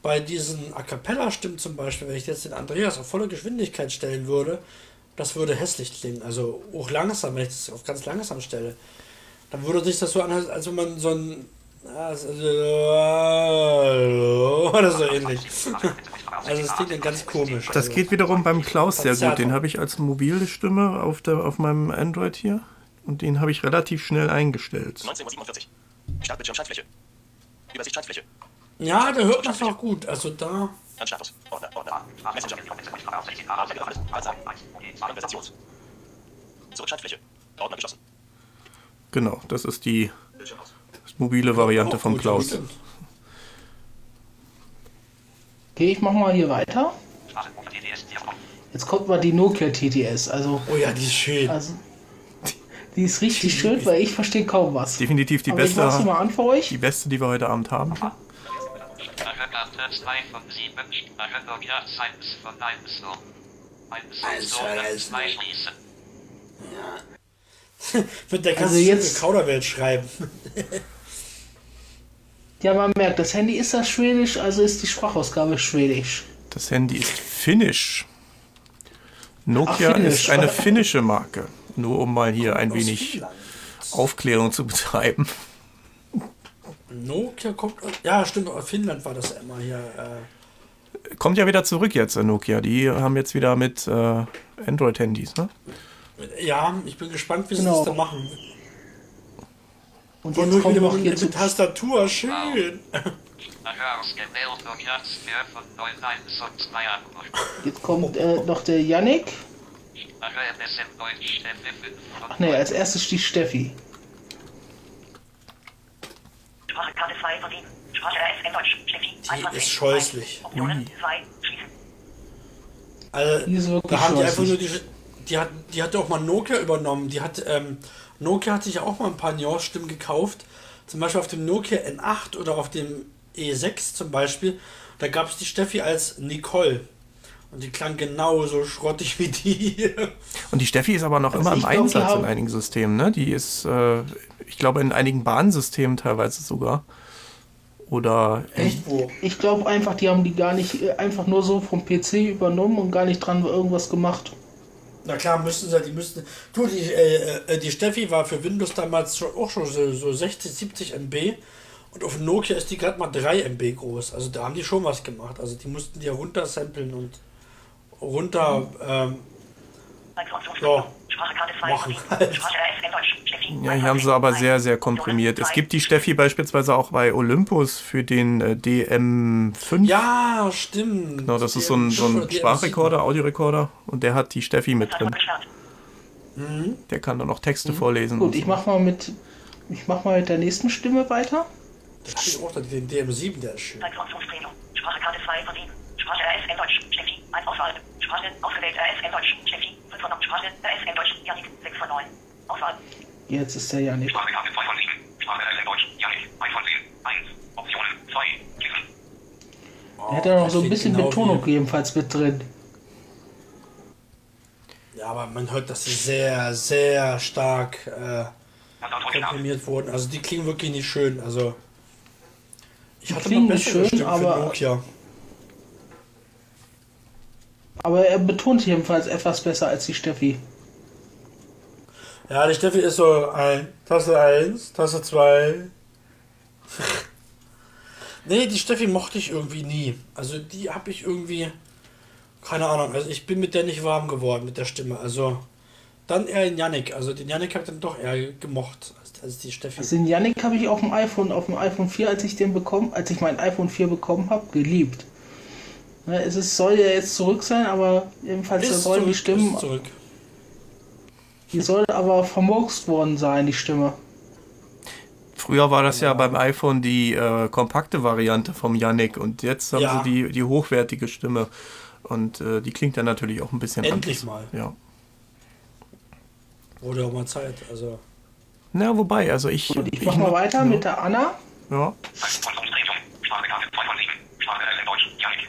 Bei diesen A Cappella-Stimmen zum Beispiel, wenn ich jetzt den Andreas auf volle Geschwindigkeit stellen würde, das würde hässlich klingen. Also auch langsam, wenn ich das auf ganz langsam stelle. Dann würde sich das so anhören, als wenn man so ein. Also, [LAUGHS] oder so ähnlich. Also es klingt dann ganz komisch. Das also. geht wiederum beim Klaus sehr gut. Den habe ich als mobile Stimme auf, der, auf meinem Android hier. Und den habe ich relativ schnell eingestellt. 19.47 Uhr. Startbildschirm Schaltfläche. Übersicht Schaltfläche. Ja, da hört man es auch gut. Also da. Genau, das ist die mobile Variante gut, Klaus. Okay, ich mach mal hier weiter. Jetzt kommt mal die Nokia TTS. Also, Oh ja, die ist schön. also die ist richtig schön, weil ich verstehe kaum was. Definitiv die Aber ich beste, mal an für euch. die beste, die wir heute Abend haben. Sprache Karte 2 von 7. Sprache Nokia 1 von 1 so. 1 so, dann 2 schließen. Mit der kannst Also jetzt- jetzt Kauderwelt schreiben. Ja, man merkt, das Handy ist das Schwedisch, also ist die Sprachausgabe Schwedisch. Das Handy ist finnisch. Nokia Ach, finnisch. ist eine finnische Marke. Nur um mal hier ein wenig Finnland. Aufklärung zu betreiben. Nokia kommt. Ja, stimmt, Finnland war das immer hier. Äh, Kommt ja wieder zurück jetzt, äh, Nokia. Die haben jetzt wieder mit äh, Android-Handys, ne? ja, ich bin gespannt, wie sie Genau. das da machen. Und jetzt kommen mit, hier zu Tastatur, schön. Sprache ausgewählt Nokia 4 von 9 1 und 2 Anruf. Jetzt kommt äh, noch der Yannick. Sprache MSN Deutsch Stelle 5 von Ach nee, als erstes die Steffi. Sprache Karte 2 von 7. Sprache RSN Deutsch. Steffi. Die ist scheußlich. Optionen 2. Schließen. Also, Die ist wirklich da haben die einfach nur die. Die hat, die hat auch mal Nokia übernommen. Die hat, ähm, Nokia hat sich ja auch mal ein paar Nuance-Stimmen gekauft. Zum Beispiel auf dem Nokia N8 oder auf dem E6 zum Beispiel. Da gab es die Steffi als Nicole. Und die klang genauso schrottig wie die. Und die Steffi ist aber noch Also immer im ich glaub, Einsatz in einigen Systemen, ne? Die ist, äh, ich glaube, in einigen Bahnsystemen teilweise sogar. Oder Echt wo? Ich glaube einfach, die haben die gar nicht äh, einfach nur so vom PC übernommen und gar nicht dran irgendwas gemacht. Na klar, müssten sie, die müssten. Du, die, äh, äh, die Steffi war für Windows damals schon, auch schon so, so 60, 70 MB. Und auf Nokia ist die gerade mal 3 MB groß. Also da haben die schon was gemacht. Also die mussten die ja runtersampeln und runter. Ähm, Funktionsspektrum. Sprache Karte 2 von machen 7. halt. Ja, hier haben sie aber sehr, sehr komprimiert. Es gibt die Steffi beispielsweise auch bei Olympus für den äh, DM5. Ja, stimmt. Genau, das ist so ein, so ein Sprachrekorder, Audiorekorder. Und der hat die Steffi mit drin. Gestartet. Der kann dann noch Texte vorlesen. Gut, und ich so. mach mal mit ich mach mal mit der nächsten Stimme weiter. Das ich auch, den DM7, der ist schön. Sprache Karte 2 von 7. Sprache RSN Deutsch. Steffi. 1 Auswahl. Sprache ausgewählt RSN Deutsch. Steffi. 5 von 9. Sprache RSN Deutsch. Janik. 6 von 9. Auswahl. Jetzt ist der Yannick. Sprache Karte 2 von 7. Sprache RSN Deutsch. Janik. 1 von 10. 1. Optionen 2. Lesen. Er hat ja noch so ein bisschen genau Betonung wie- jedenfalls mit drin. Ja, aber man hört, dass sie sehr, sehr stark äh, komprimiert wurden. Also die klingen wirklich nicht schön. Also ich hatte klingen mal nicht bessere schön, aber- für Nokia. Aber er betont jedenfalls etwas besser als die Steffi. Ja, die Steffi ist so ein Taste 1, Taste 2. nee, die Steffi mochte ich irgendwie nie. Also die habe ich irgendwie. Keine Ahnung. Also ich bin mit der nicht warm geworden mit der Stimme. Also dann eher den Yannick. Also den Yannick habe ich dann doch eher gemocht als, als die Steffi. Also den Yannick habe ich auf dem iPhone, auf dem iPhone 4, als ich den bekommen, als ich mein iPhone 4 bekommen habe, geliebt. Ne, es ist, soll ja jetzt zurück sein, aber jedenfalls Ist sollen die zurück, Stimmen, ist zurück. die soll aber vermurkst worden sein, die Stimme. Früher war das ja beim iPhone die äh, kompakte Variante vom Yannick und jetzt haben Ja. sie die, die hochwertige Stimme. Und äh, die klingt dann natürlich auch ein bisschen Endlich anders. mal. Ja. Wurde auch mal Zeit. Also Na, wobei, also ich. Gut, ich mach mal weiter ja, mit der Anna. Ja. Zeitfunktionspremium. Sprache Karte 2 von 7. Sprache RSN Deutsch. Janik.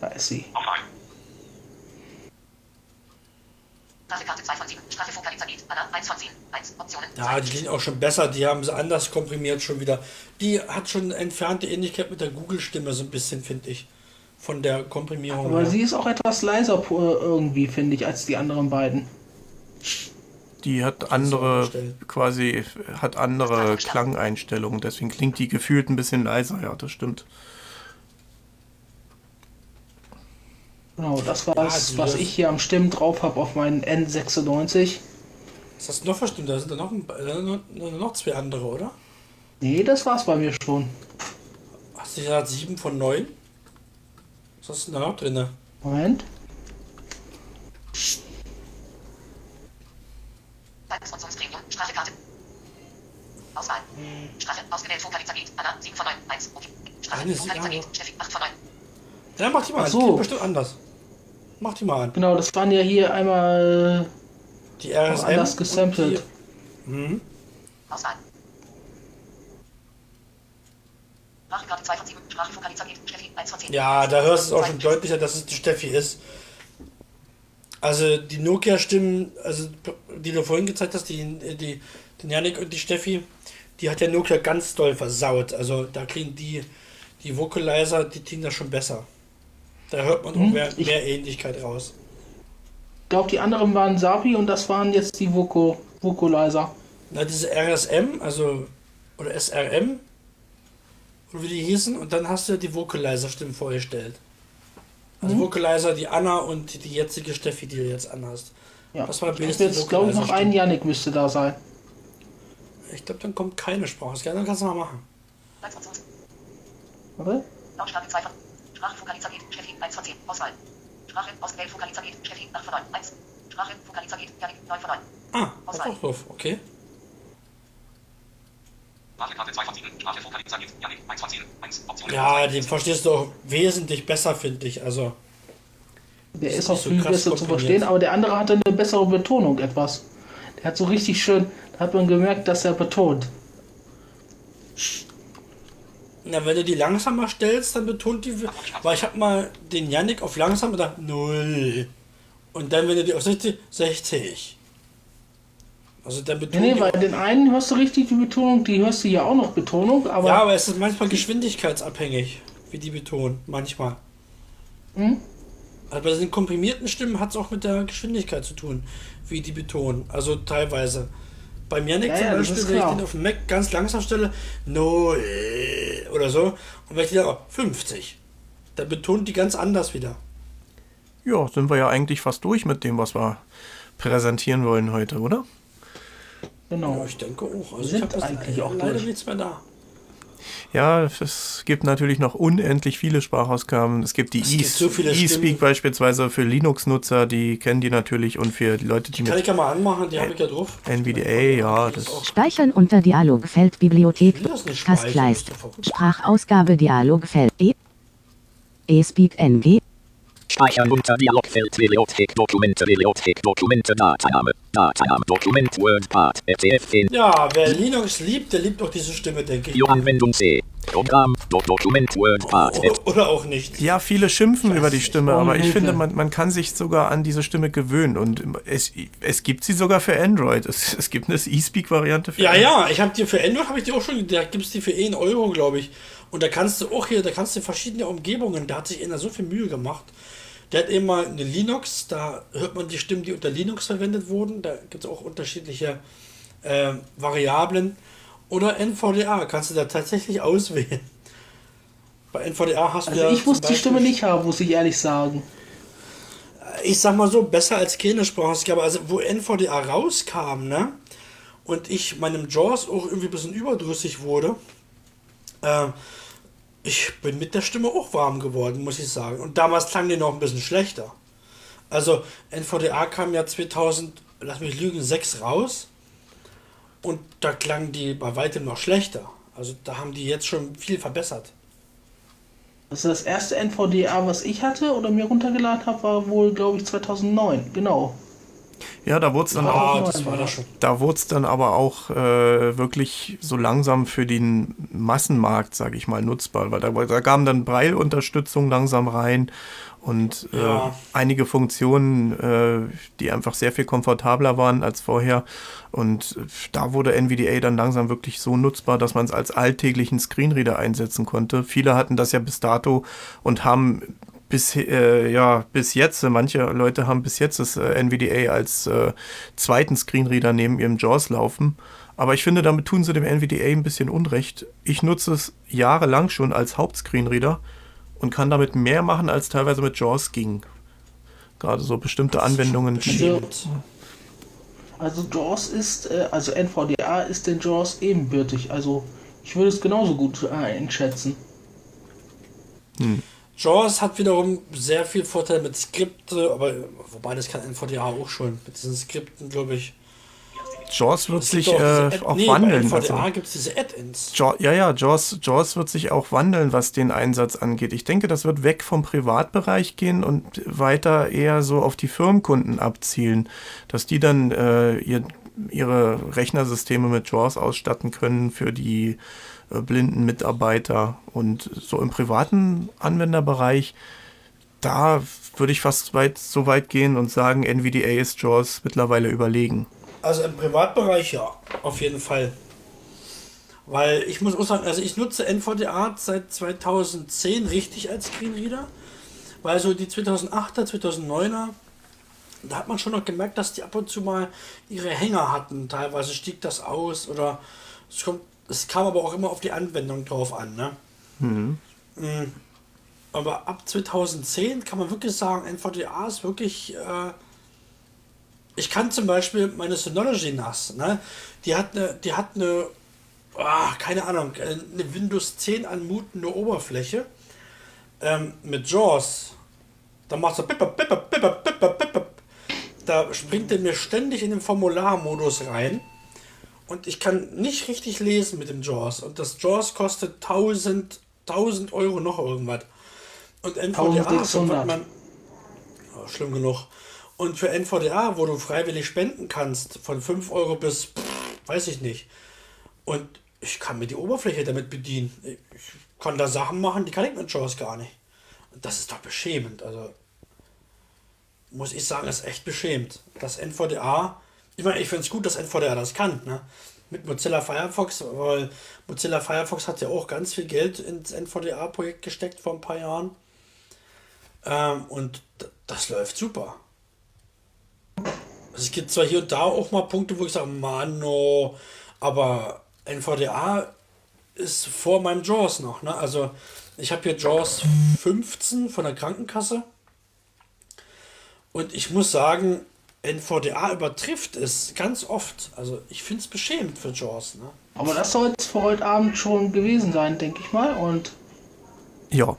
Da ist sie. Auswahl. Sprache Karte 2 von 7. Sprache Vokalisabit. Anna. 1 von 10. 1. Optionen. Ja, die klingen auch schon besser, die haben sie anders komprimiert schon wieder. Die hat schon entfernte Ähnlichkeit mit der Google-Stimme so ein bisschen, finde ich. Von der Komprimierung Aber her. sie ist auch etwas leiser irgendwie, finde ich, als die anderen beiden. Die hat andere, quasi, hat andere Klangeinstellungen, deswegen klingt die gefühlt ein bisschen leiser, ja, das stimmt. Genau, das war es, die- was ich hier am Stimmen drauf habe auf meinen N96. Was hast du noch verstimmt? Da sind da noch, ein, noch, noch zwei andere, oder? Nee, das war's bei mir schon. Hast du gesagt 7 von 9? Was hast du denn da noch drin? Moment. Zeitfunktionspremium. Sprache Karte. Auswahl. Sprache, ausgewählt, Vokalisabit, Anna, 7 von 9, 1, okay. Sprache, Eine ist- Vokalisabit, Steffi, 8 von 9. Ja, mach die mal Ach an. so. Klingt bestimmt anders. Mach die mal an. Genau, das waren ja hier einmal Die RSM. anders und gesampelt. Die, hm? Auswahl. Sprachenkarte 2 von 7, Sprache, Vokalisabit, Steffi, 1 von 10. Ja, da hörst du es auch schon deutlicher, dass es die Steffi ist. Also die Nokia-Stimmen, also die du vorhin gezeigt hast, die, die, die Janik und die Steffi, die hat der Nokia ganz doll versaut. Also da kriegen die, die Vocalizer, die klingen das schon besser. Da hört man auch Hm, mehr, ich- mehr Ähnlichkeit raus. Ich glaube, die anderen waren Sapi und das waren jetzt die Voco Vocalizer. Na, diese RSM, also, oder SRM, oder wie die hießen, und dann hast du die Vocalizer-Stimmen vorgestellt. Also Mhm. Vocalizer, die Anna und die jetzige Steffi, die du jetzt anhast. Ja. Das war Ich jetzt, glaube ich, noch einen Yannick müsste da sein. Ich glaube, dann kommt keine Sprache. Dann kannst du mal machen. Warte. Lautstärke 2 von. Sprache, Vokalisabit, Steffi, 1 von 10. Auswahl. Sprache, ausgewählt, Vokalisabit, Steffi, 8 von 9, 1. Sprache, Vokalisabit, Janik, 9 von 9. Ah, das auch drauf. Okay. Sprachkarte 2 von 7. Sprache Vokalisabit. Janik 1 von 10. 1. Option. Ja, den verstehst du auch wesentlich besser, finde ich. Also, Der Ist ist auch so viel krass besser zu verstehen, aber der andere hatte eine bessere Betonung etwas. Der hat so richtig schön, hat man gemerkt, dass er betont. na, wenn du die langsamer stellst, dann betont die. Weil ich habe mal den Yannick auf langsam gedacht, 0. Und dann, wenn du die auf 60, 60. Also dann Nee, betont nee, bei auch- den einen hörst du richtig die Betonung, die hörst du ja auch noch Betonung, aber Ja, aber es ist manchmal geschwindigkeitsabhängig, wie die betonen. Manchmal. Hm? Also bei den komprimierten Stimmen hat es auch mit der Geschwindigkeit zu tun, wie die betonen. Also teilweise. Yannick Ja, zum ja, das Beispiel, wenn ich den auf dem Mac ganz langsam stelle, 0 oder so, und wenn ich den auch 50, dann betont die ganz anders wieder. Ja, sind wir ja eigentlich fast durch mit dem, was wir präsentieren wollen heute, oder? genau. Ja, ich denke auch. Also Sind ich habe jetzt eigentlich auch leider durch. nichts mehr da. Ja, es gibt natürlich noch unendlich viele Sprachausgaben. Es gibt die eSpeak beispielsweise für Linux-Nutzer, die kennen die natürlich und für die Leute, die Kann mit ich ja mal anmachen, die habe ich ja drauf. NVDA, ja, das Speichern unter Dialogfeld Bibliothek. Ich will das nicht speichern, Taskleiste. das ist doch verrückt. Sprachausgabe Dialogfeld. E. eSpeak NG. Speichern unter Dialogfeld Bibliothek Dokumente Bibliothek Dokumente Datename Datename Dokument WordPad RTF10 Ja, wer Linux liebt, der liebt auch diese Stimme, denke ich. Für Anwendung C Programm Do Dokument WordPad O- Oder auch nicht. Ja, viele schimpfen über die Stimme, aber ich finde, man, man kann sich sogar an diese Stimme gewöhnen und es, es gibt sie sogar für Android. Es, es gibt eine eSpeak-Variante für Ja, Android. ja, ich habe dir für Android habe ich die auch schon, da gibt es die für 1 Euro, glaube ich. Und da kannst du auch hier, da kannst du verschiedene Umgebungen, da hat sich einer so viel Mühe gemacht. Der hat eben mal eine Linux, da hört man die Stimmen, die unter Linux verwendet wurden. Da gibt es auch unterschiedliche äh, Variablen. Oder NVDA kannst du da tatsächlich [LAUGHS] auswählen. Bei NVDA hast du Also ja ich muss die Stimme nicht haben, muss ich ehrlich sagen. ich sag mal so, besser als keine Sprachausgabe. Also, wo NVDA rauskam, ne? Und ich meinem Jaws auch irgendwie ein bisschen überdrüssig wurde, äh, ich bin mit der Stimme auch warm geworden, muss ich sagen. Und damals klang die noch ein bisschen schlechter. Also, NVDA kam ja 2000, lass mich lügen, 6 raus. Und da klang die bei weitem noch schlechter. Also, da haben die jetzt schon viel verbessert. Also das erste NVDA, was ich hatte oder mir runtergeladen habe, war wohl, glaube ich, 2009. Genau. Ja, da wurde es dann auch Ah, auch. Da dann aber auch äh, wirklich so langsam für den Massenmarkt, sage ich mal, nutzbar, weil da, da kam dann Braille-Unterstützung langsam rein und äh, Ja. einige Funktionen, äh, die einfach sehr viel komfortabler waren als vorher. Und äh, da wurde NVDA dann langsam wirklich so nutzbar, dass man es als alltäglichen Screenreader einsetzen konnte. Viele hatten das ja bis dato und haben bis, äh, ja, bis jetzt, manche Leute haben bis jetzt das äh, NVDA als äh, zweiten Screenreader neben ihrem JAWS laufen. Aber ich finde, damit tun sie dem NVDA ein bisschen Unrecht. Ich nutze es jahrelang schon als Hauptscreenreader und kann damit mehr machen, als teilweise mit JAWS ging. Gerade so bestimmte Anwendungen. Bestimmt. Also JAWS ist, äh, also NVDA ist den JAWS ebenbürtig. Also ich würde es genauso gut einschätzen. JAWS hat wiederum sehr viel Vorteil mit Skripte, aber wobei das kann NVDA auch schon. Mit diesen Skripten, glaube ich. Jaws wird sich diese äh, auch nee, bei wandeln. NVDA Also, gibt es diese Add-ins. Ja, ja, Jaws, Jaws wird sich auch wandeln, was den Einsatz angeht. Ich denke, das wird weg vom Privatbereich gehen und weiter eher so auf die Firmenkunden abzielen, dass die dann äh, ihr, ihre Rechnersysteme mit Jaws ausstatten können für die blinden Mitarbeiter. Und so im privaten Anwenderbereich, da würde ich fast weit, so weit gehen und sagen, NVDA ist Jaws mittlerweile überlegen. Also im Privatbereich ja, auf jeden Fall. Weil ich muss auch sagen, also ich nutze NVDA seit 2010 richtig als Screenreader. Weil so die 2008er, 2009er, da hat man schon noch gemerkt, dass die ab und zu mal ihre Hänger hatten. Teilweise stieg das aus oder es, kommt, es kam aber auch immer auf die Anwendung drauf an. Ne? Mhm. Mm. Aber ab 2010 kann man wirklich sagen, NVDA ist wirklich. Äh, ich kann zum Beispiel meine Synology NAS, ne? Die hat eine, die hat eine, ah, keine Ahnung, äh, eine Windows 10 anmutende Oberfläche ähm, mit JAWS. Da macht so pipper, pipper, pipper. Da springt er mir ständig in den Formularmodus rein. Und ich kann nicht richtig lesen mit dem JAWS. Und das JAWS kostet 1000, 1000 Euro noch irgendwas. Und NVDA, 1600. sobald man, oh, schlimm genug. Und für NVDA, wo du freiwillig spenden kannst, von 5 Euro bis, pff, weiß ich nicht. Und ich kann mir die Oberfläche damit bedienen. Ich kann da Sachen machen, die kann ich mit JAWS gar nicht. Und das ist doch beschämend. Also, muss ich sagen, ist echt beschämt. Das NVDA, ich meine, ich finde es gut, dass NVDA das kann, ne? Mit Mozilla Firefox, weil Mozilla Firefox hat ja auch ganz viel Geld ins NVDA-Projekt gesteckt vor ein paar Jahren. Ähm, und das läuft super. Also es gibt zwar hier und da auch mal Punkte, wo ich sage, Mann, no, aber NVDA ist vor meinem JAWS noch. Ne? Also ich habe hier JAWS 15 von der Krankenkasse. Und ich muss sagen, NVDA übertrifft es ganz oft. Also ich finde es beschämend für JAWS. Ne? Aber das soll es für heute Abend schon gewesen sein, denke ich mal. Und Ja,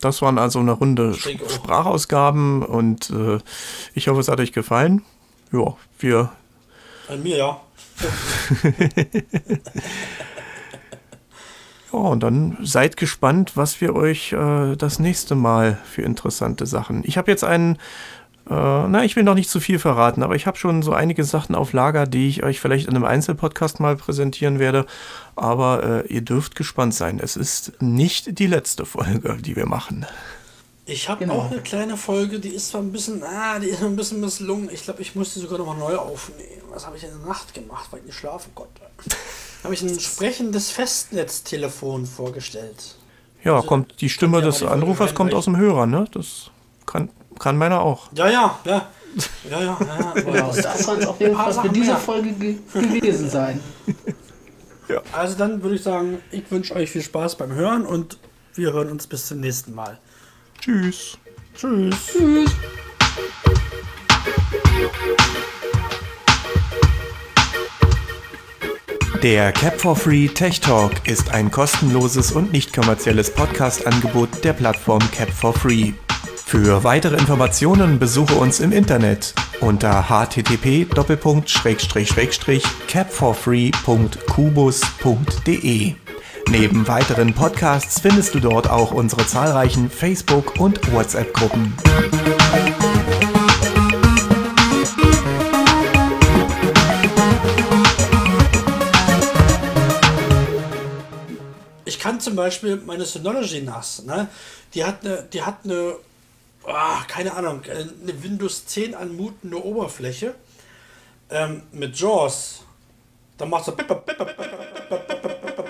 das waren also eine Runde. Sprachausgaben und äh, ich hoffe, es hat euch gefallen. Ja, wir An mir ja. [LAUGHS] [LAUGHS] Ja, und dann seid gespannt, was wir euch äh, das nächste Mal für interessante Sachen. Ich habe jetzt einen, äh, na, ich will noch nicht zu viel verraten, aber ich habe schon so einige Sachen auf Lager, die ich euch vielleicht in einem Einzelpodcast mal präsentieren werde. Aber äh, ihr dürft gespannt sein. Es ist nicht die letzte Folge, die wir machen. Ich habe Genau. auch eine kleine Folge, die ist zwar ein bisschen, ah, die ist ein bisschen misslungen. Ich glaube, ich musste sogar nochmal neu aufnehmen. Was habe ich in der Nacht gemacht, weil ich nicht schlafen konnte? habe ich ein sprechendes Festnetztelefon vorgestellt. Ja, Also, kommt die Stimme des die Anrufers kommt aus dem Hörer, ne? Das kann, kann meiner auch. Ja, ja, ja. Ja, ja, ja. ja, [LAUGHS] das soll es auf jeden Fall für Sachen diese mehr. Folge ge gewesen sein. [LAUGHS] Also dann würde ich sagen, ich wünsche euch viel Spaß beim Hören und wir hören uns bis zum nächsten Mal. Tschüss. Tschüss. Tschüss. Der Cap for Free Tech Talk ist ein kostenloses und nicht kommerzielles Podcast-Angebot der Plattform Cap for Free. Für weitere Informationen besuche uns im Internet unter http://capforfree.kubus.de. Neben weiteren Podcasts findest du dort auch unsere zahlreichen Facebook- und WhatsApp-Gruppen. Ich kann zum Beispiel meine Synology NAS, ne? Die hat eine, die hat eine, ah, keine Ahnung, äh, eine Windows 10 anmutende Oberfläche ähm, mit JAWS. Da macht so pipper, pipper, pipper, pipper, pipper, pipper.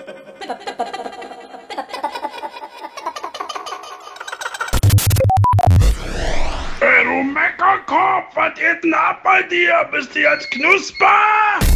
Ey, du Meckerkopf, was geht denn ab bei dir? Bist du jetzt knusper?